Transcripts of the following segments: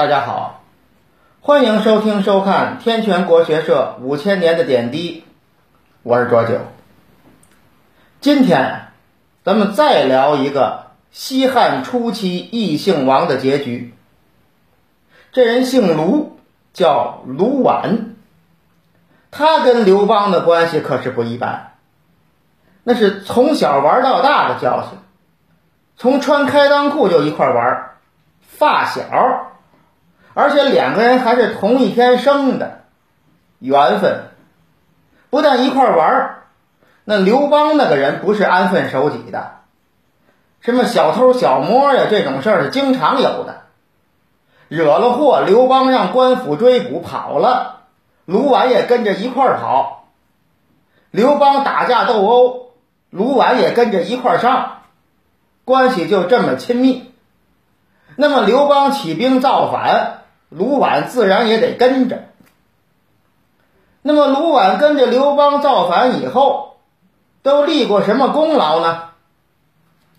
大家好，欢迎收听收看天全国学社五千年的点滴，我是卓九。今天咱们再聊一个西汉初期异姓王的结局。这人姓卢，叫卢绾。他跟刘邦的关系可是不一般，那是从小玩到大的交情，从穿开裆裤就一块玩，发小。而且两个人还是同一天生的，缘分不但一块玩。那刘邦那个人不是安分守己的，什么小偷小摸呀这种事儿是经常有的。惹了祸，刘邦让官府追捕跑了，卢绾也跟着一块跑。刘邦打架斗殴，卢绾也跟着一块上，关系就这么亲密。那么刘邦起兵造反。卢绾自然也得跟着。那么卢绾跟着刘邦造反以后，都立过什么功劳呢？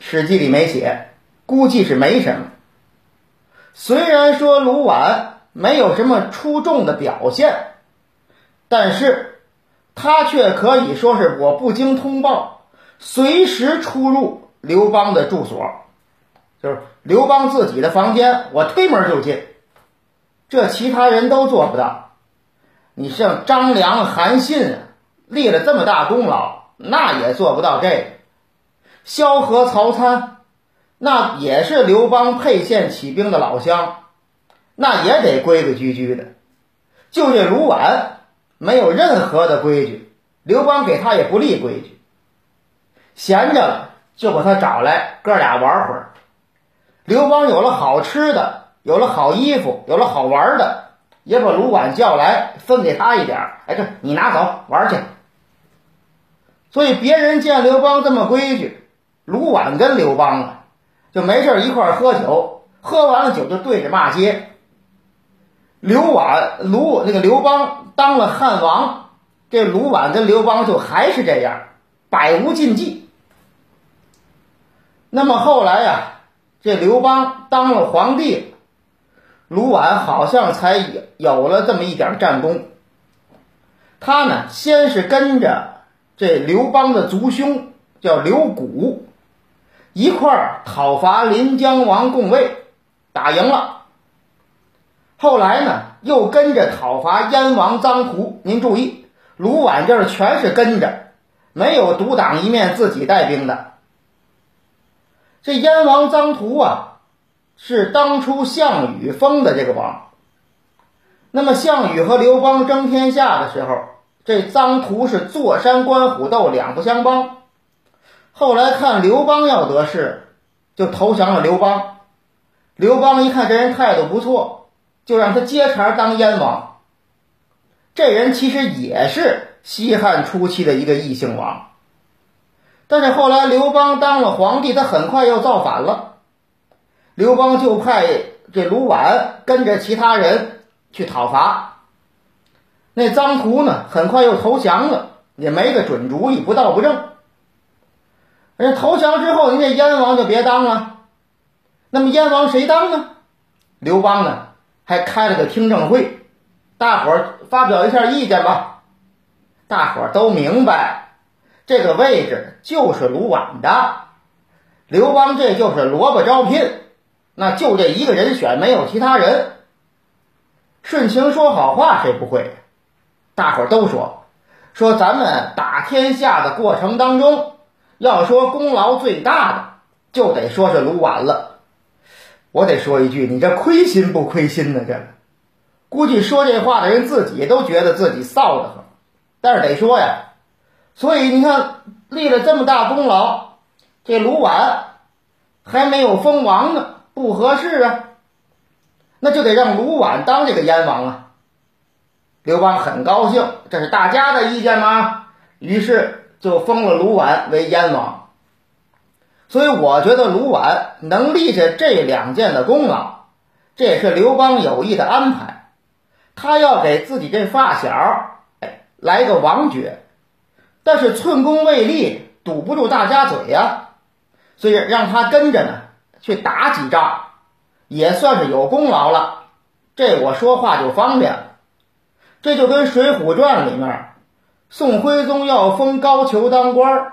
《史记》里没写，估计是没什么。虽然说卢绾没有什么出众的表现，但是他却可以说是我不经通报，随时出入刘邦的住所，就是刘邦自己的房间，我推门就进。这其他人都做不到，你像张良、韩信啊，立了这么大功劳，那也做不到这个。萧何、曹参，那也是刘邦沛县起兵的老乡，那也得规规矩矩的。就这卢绾，没有任何的规矩，刘邦给他也不立规矩，闲着了就把他找来，哥俩玩会儿。刘邦有了好吃的。有了好衣服，有了好玩的，也把卢绾叫来，分给他一点。哎，这你拿走玩去。所以别人见刘邦这么规矩，卢绾跟刘邦啊，就没事一块喝酒，喝完了酒就对着骂街。刘绾、卢那个刘邦当了汉王，这卢绾跟刘邦就还是这样，百无禁忌。那么后来呀，这刘邦当了皇帝。卢绾好像才有了这么一点战功。他呢，先是跟着这刘邦的族兄叫刘古一块儿讨伐临江王共尉，打赢了。后来呢，又跟着讨伐燕王臧荼。您注意，卢绾这儿全是跟着，没有独当一面自己带兵的。这燕王臧荼啊。是当初项羽封的这个王。那么项羽和刘邦争天下的时候，这臧荼是坐山观虎斗，两不相帮。后来看刘邦要得势，就投降了刘邦。刘邦一看这人态度不错，就让他接茬当燕王。这人其实也是西汉初期的一个异姓王，但是后来刘邦当了皇帝，他很快又造反了。刘邦就派这卢绾跟着其他人去讨伐，那臧荼呢，很快又投降了，也没个准主意，不道不正。人投降之后，人家燕王就别当了。那么燕王谁当呢？刘邦呢，还开了个听证会，大伙儿发表一下意见吧。大伙儿都明白，这个位置就是卢绾的，刘邦这就是萝卜招聘。那就这一个人选，没有其他人。顺情说好话谁不会？大伙儿都说，说咱们打天下的过程当中，要说功劳最大的，就得说是卢绾了。我得说一句，你这亏心不亏心呢？这估计说这话的人自己都觉得自己臊得很，但是得说呀。所以你看，立了这么大功劳，这卢绾还没有封王呢。不合适啊，那就得让卢绾当这个燕王啊。刘邦很高兴，这是大家的意见吗？于是就封了卢绾为燕王。所以我觉得卢绾能立下这两件的功劳，这也是刘邦有意的安排。他要给自己这发小哎来个王爵，但是寸功未立，堵不住大家嘴呀，所以让他跟着呢。去打几仗，也算是有功劳了。这我说话就方便了。这就跟《水浒传》里面，宋徽宗要封高俅当官儿，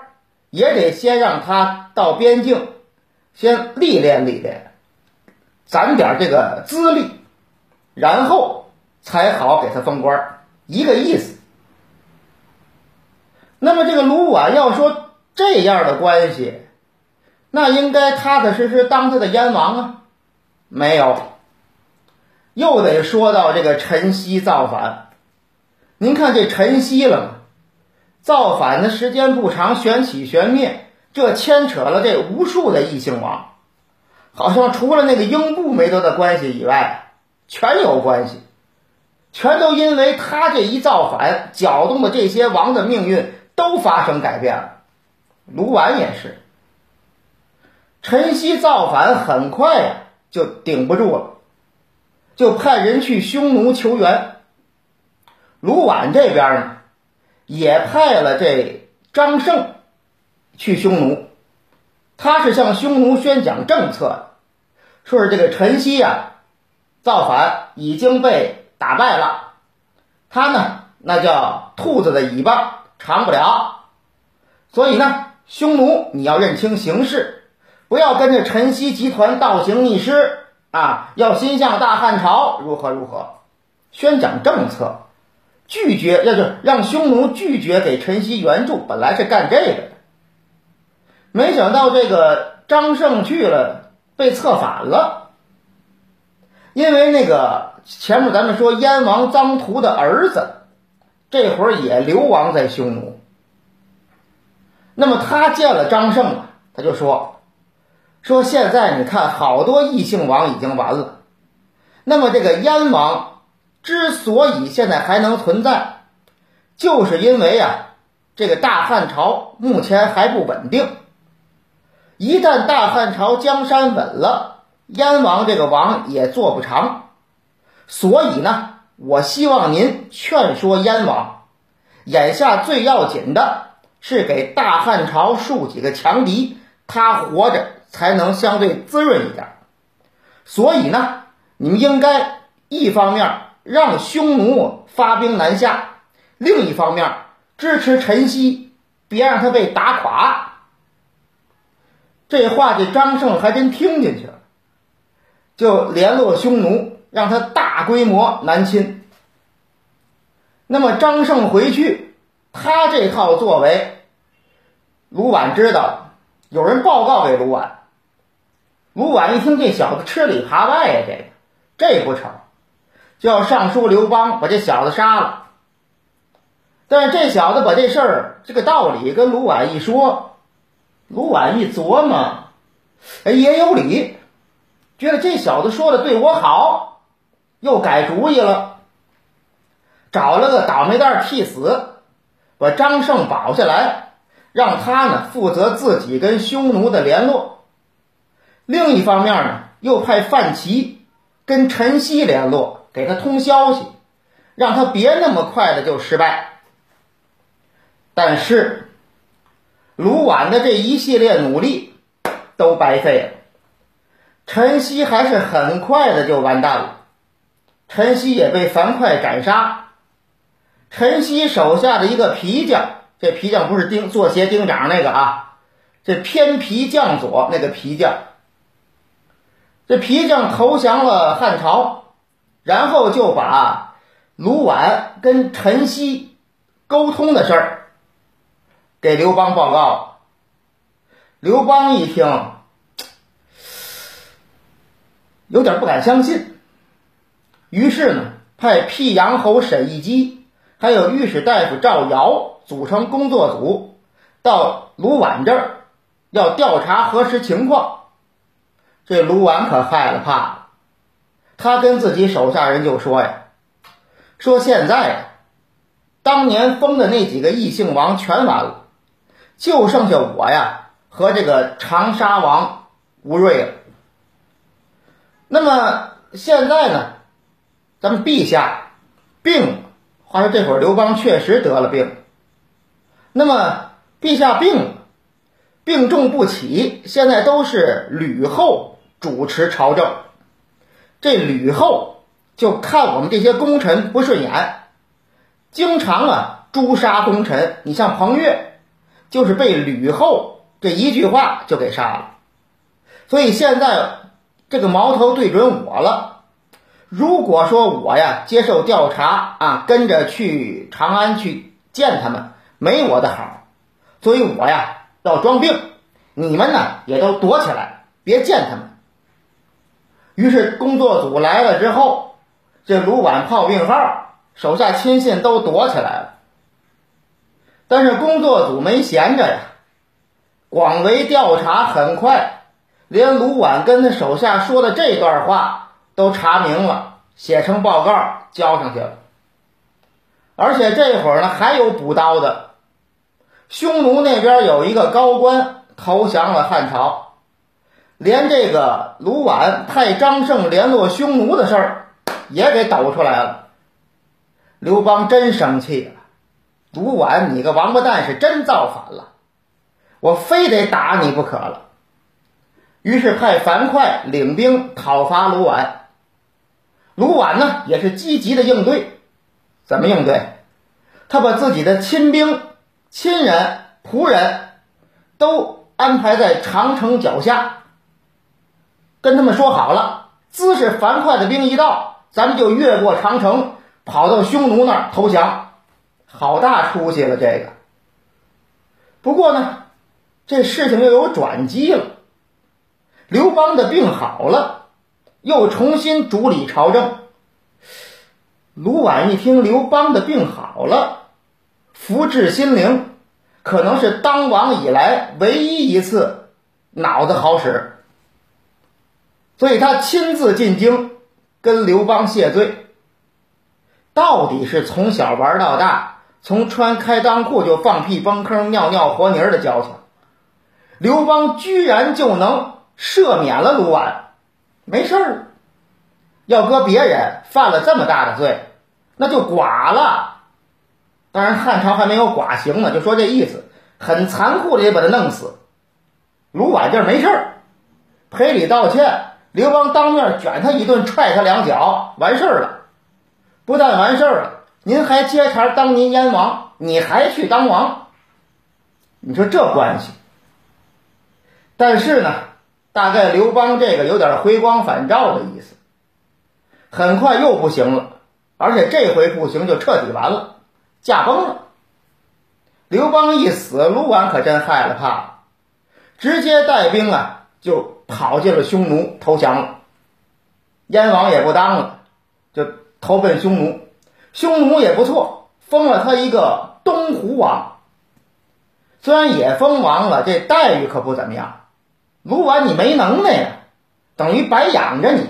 也得先让他到边境，先历练历练，攒点这个资历，然后才好给他封官儿，一个意思。那么这个卢绾要说这样的关系，那应该踏踏实实当他的燕王啊，没有，又得说到这个陈曦造反。您看这陈曦了吗？造反的时间不长，旋起旋灭，这牵扯了这无数的异姓王，好像除了那个英布没多大关系以外，全有关系，全都因为他这一造反，搅动的这些王的命运都发生改变了。卢绾也是，陈豨造反很快呀就顶不住了，就派人去匈奴求援。卢绾这边呢，也派了这张胜去匈奴，他是向匈奴宣讲政策，说是这个陈豨呀造反已经被打败了，他呢那叫兔子的尾巴长不了，所以呢匈奴你要认清形势，不要跟着陈豨集团倒行逆施啊，要心向大汉朝，如何如何，宣讲政策。拒绝，要就让匈奴拒绝给陈豨援助，本来是干这个的，没想到这个张胜去了，被策反了。因为那个前面咱们说燕王臧荼的儿子，这会儿也流亡在匈奴。那么他见了张胜啊，他就说：“说现在你看，好多异姓王已经完了，那么这个燕王。”之所以现在还能存在，就是因为啊，这个大汉朝目前还不稳定。一旦大汉朝江山稳了，燕王这个王也做不长。所以呢，我希望您劝说燕王，眼下最要紧的是给大汉朝树几个强敌，他活着才能相对滋润一点。所以呢，你们应该一方面。让匈奴发兵南下，另一方面支持陈豨，别让他被打垮。这话这张胜还真听进去了，就联络匈奴，让他大规模南侵。那么张胜回去，他这套作为，卢绾知道，有人报告给卢绾。卢绾一听，这小子吃里扒外呀，这个这不成。就要上书刘邦，把这小子杀了。但是这小子把这事儿这个道理跟卢绾一说，卢绾一琢磨，哎，也有理，觉得这小子说的对我好，又改主意了，找了个倒霉蛋替死，把张胜保下来，让他呢负责自己跟匈奴的联络。另一方面呢，又派范齐跟陈曦联络。给他通消息，让他别那么快的就失败。但是卢绾的这一系列努力都白费了，陈曦还是很快的就完蛋了。陈曦也被樊哙斩杀。陈曦手下的一个皮匠，这皮匠不是钉做鞋钉掌那个啊，这偏皮匠左那个皮匠，这皮匠投降了汉朝。然后就把卢绾跟陈豨沟通的事儿给刘邦报告。刘邦一听，有点不敢相信，于是呢，派辟阳侯沈亦基，还有御史大夫赵尧组成工作组，到卢绾这儿要调查核实情况。这卢绾可害了怕了。他跟自己手下人就说呀：“说现在呀，当年封的那几个异姓王全完了，就剩下我呀和这个长沙王吴瑞了。那么现在呢，咱们陛下病了，话说这会儿刘邦确实得了病。那么陛下病了，病重不起，现在都是吕后主持朝政。”这吕后就看我们这些功臣不顺眼，经常啊诛杀功臣。你像彭越，就是被吕后这一句话就给杀了。所以现在这个矛头对准我了。如果说我呀接受调查啊，跟着去长安去见他们，没我的好。所以我呀要装病，你们呢也都躲起来，别见他们。于是工作组来了之后，这卢绾炮病号手下亲信都躲起来了。但是工作组没闲着呀，广为调查，很快连卢绾跟他手下说的这段话都查明了，写成报告交上去了。而且这会儿呢还有补刀的，匈奴那边有一个高官投降了汉朝。连这个卢绾派张胜联络匈奴的事儿也给抖出来了，刘邦真生气了。卢绾，你个王八蛋是真造反了，我非得打你不可了。于是派樊哙领兵讨伐卢绾。卢绾呢也是积极的应对，怎么应对？他把自己的亲兵、亲人、仆人都安排在长城脚下。跟他们说好了，姿势樊哙的兵一到，咱们就越过长城，跑到匈奴那儿投降。好大出息了，这个。不过呢，这事情又有转机了。刘邦的病好了，又重新主理朝政。卢绾一听刘邦的病好了，福至心灵，可能是当王以来唯一一次脑子好使。所以他亲自进京跟刘邦谢罪，到底是从小玩到大，从穿开裆裤就放屁崩坑尿尿和泥的交情，刘邦居然就能赦免了卢绾，没事儿。要搁别人犯了这么大的罪，那就剐了。当然汉朝还没有剐刑呢，就说这意思，很残酷的也把他弄死。卢绾这儿没事，赔礼道歉。刘邦当面卷他一顿，踹他两脚，完事儿了。不但完事儿了，您还接茬当您燕王，你还去当王。你说这关系？但是呢，大概刘邦这个有点回光返照的意思。很快又不行了，而且这回不行就彻底完了，驾崩了。刘邦一死，卢绾可真害了怕了，直接带兵啊就。跑进了匈奴投降了，燕王也不当了，就投奔匈奴。匈奴也不错，封了他一个东胡王。虽然也封王了，这待遇可不怎么样。卢绾你没能耐呀，等于白养着你。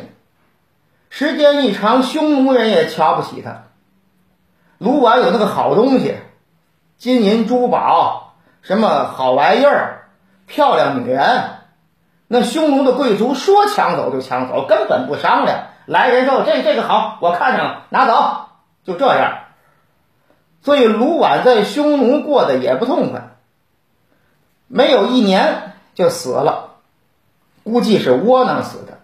时间一长，匈奴人也瞧不起他。卢绾有那个好东西，金银珠宝，什么好玩意儿，漂亮女人。那匈奴的贵族说抢走就抢走，根本不商量。来人说：“这这个好，我看上了，拿走。”就这样。所以卢绾在匈奴过得也不痛快，没有一年就死了，估计是窝囊死的。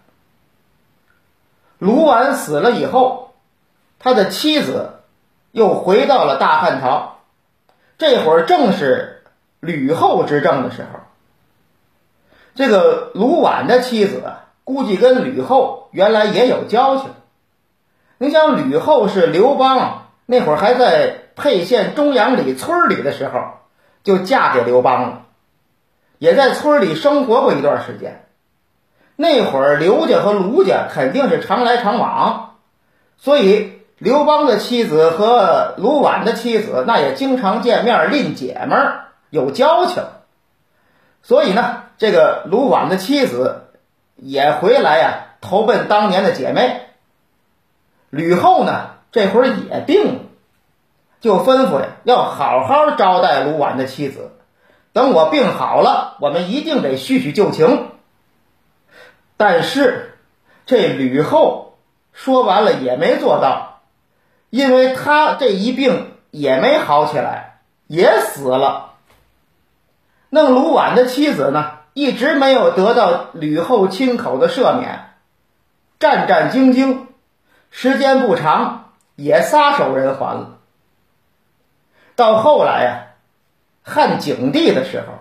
卢绾死了以后，他的妻子又回到了大汉朝，这会儿正是吕后执政的时候。这个卢绾的妻子，估计跟吕后原来也有交情。你想，吕后是刘邦那会儿还在沛县中阳里村里的时候，就嫁给刘邦了，也在村里生活过一段时间。那会儿刘家和卢家肯定是常来常往，所以刘邦的妻子和卢绾的妻子那也经常见面，拎姐们儿有交情。所以呢。这个卢绾的妻子也回来呀，投奔当年的姐妹。吕后呢，这会儿也病了，就吩咐呀，要好好招待卢绾的妻子。等我病好了，我们一定得叙叙旧情。但是这吕后说完了也没做到，因为他这一病也没好起来，也死了。那卢绾的妻子呢？一直没有得到吕后亲口的赦免，战战兢兢，时间不长也撒手人寰了。到后来呀，汉景帝的时候，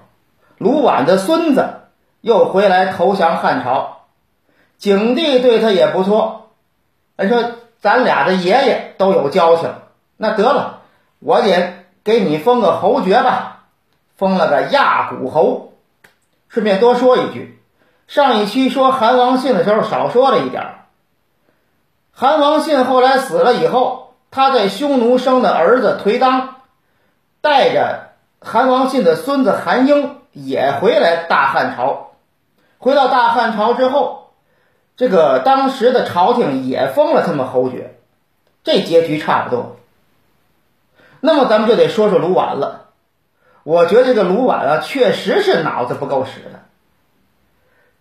卢绾的孙子又回来投降汉朝，景帝对他也不错。人说咱俩的爷爷都有交情，那得了，我也给你封个侯爵吧，封了个亚古侯。顺便多说一句，上一期说韩王信的时候少说了一点韩王信后来死了以后，他在匈奴生的儿子颓当。带着韩王信的孙子韩英也回来大汉朝，回到大汉朝之后，这个当时的朝廷也封了他们侯爵，这结局差不多。那么咱们就得说说卢绾了，我觉得这个卢绾啊，确实是脑子不够使的，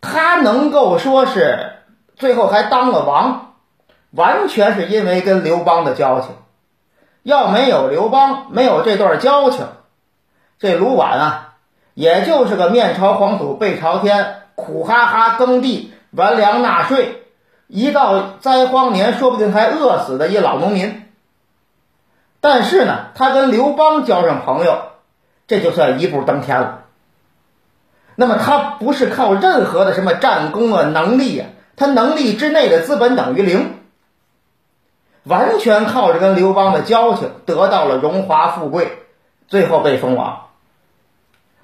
他能够说是最后还当了王，完全是因为跟刘邦的交情。要没有刘邦，没有这段交情，这卢绾啊，也就是个面朝黄土背朝天，苦哈哈耕地、完粮纳税，一到灾荒年，说不定还饿死的一老农民。但是呢，他跟刘邦交上朋友，这就算一步登天了。那么他不是靠任何的什么战功啊、能力啊，他能力之内的资本等于零。完全靠着跟刘邦的交情得到了荣华富贵，最后被封王。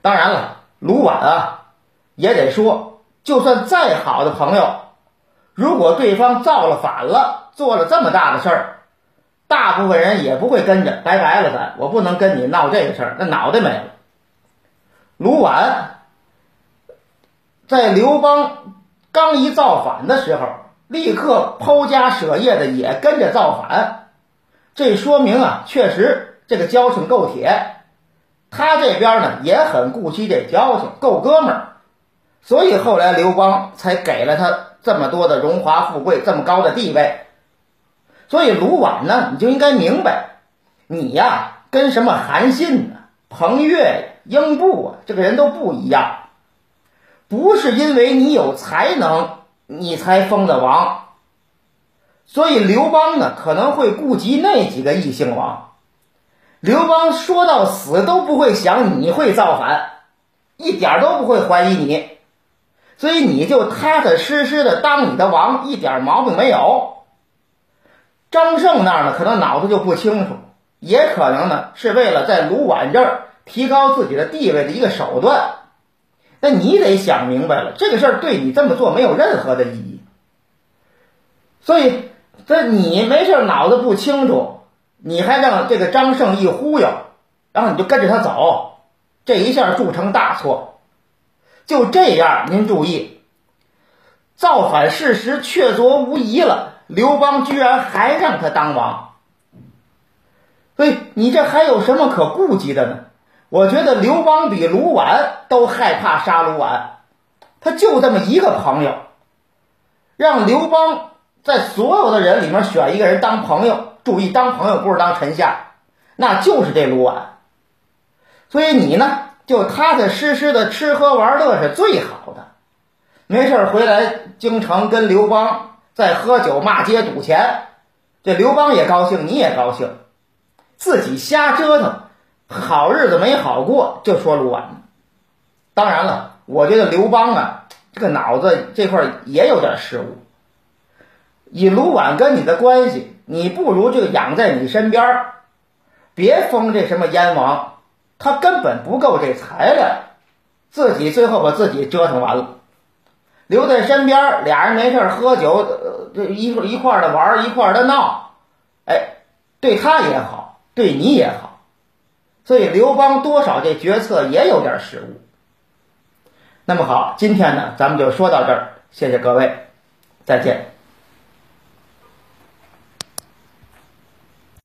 当然了，卢绾啊，也得说，就算再好的朋友，如果对方造了反了，做了这么大的事儿，大部分人也不会跟着拜拜了。咱我不能跟你闹这个事儿，那脑袋没了。卢绾在刘邦刚一造反的时候。立刻抛家舍业的也跟着造反，这说明啊，确实这个交情够铁。他这边呢也很顾惜这交情，够哥们儿，所以后来刘邦才给了他这么多的荣华富贵，这么高的地位。所以卢绾呢，你就应该明白，你呀跟什么韩信呢、彭越、英布啊，这个人都不一样，不是因为你有才能。你才封的王，所以刘邦呢可能会顾及那几个异姓王。刘邦说到死都不会想你会造反，一点都不会怀疑你，所以你就踏踏实实的当你的王，一点毛病没有。张胜那儿呢，可能脑子就不清楚，也可能呢是为了在卢绾这儿提高自己的地位的一个手段。那你得想明白了，这个事儿对你这么做没有任何的意义。所以，这你没事脑子不清楚，你还让这个张胜一忽悠，然后你就跟着他走，这一下铸成大错。就这样，您注意，造反事实确凿无疑了，刘邦居然还让他当王，所以你这还有什么可顾忌的呢？我觉得刘邦比卢绾都害怕杀卢绾，他就这么一个朋友，让刘邦在所有的人里面选一个人当朋友。注意，当朋友不是当臣下，那就是这卢绾。所以你呢，就踏踏实实的吃喝玩乐是最好的。没事回来京城跟刘邦在喝酒骂街赌钱，这刘邦也高兴，你也高兴，自己瞎折腾。好日子没好过，就说卢绾。当然了，我觉得刘邦啊，这个脑子这块也有点失误。以卢绾跟你的关系，你不如就养在你身边别封这什么燕王，他根本不够这材料，自己最后把自己折腾完了。留在身边俩人没事喝酒，这一一块的玩，一块的闹，哎，对他也好，对你也好。所以刘邦多少这决策也有点失误。那么好，今天呢，咱们就说到这儿，谢谢各位，再见。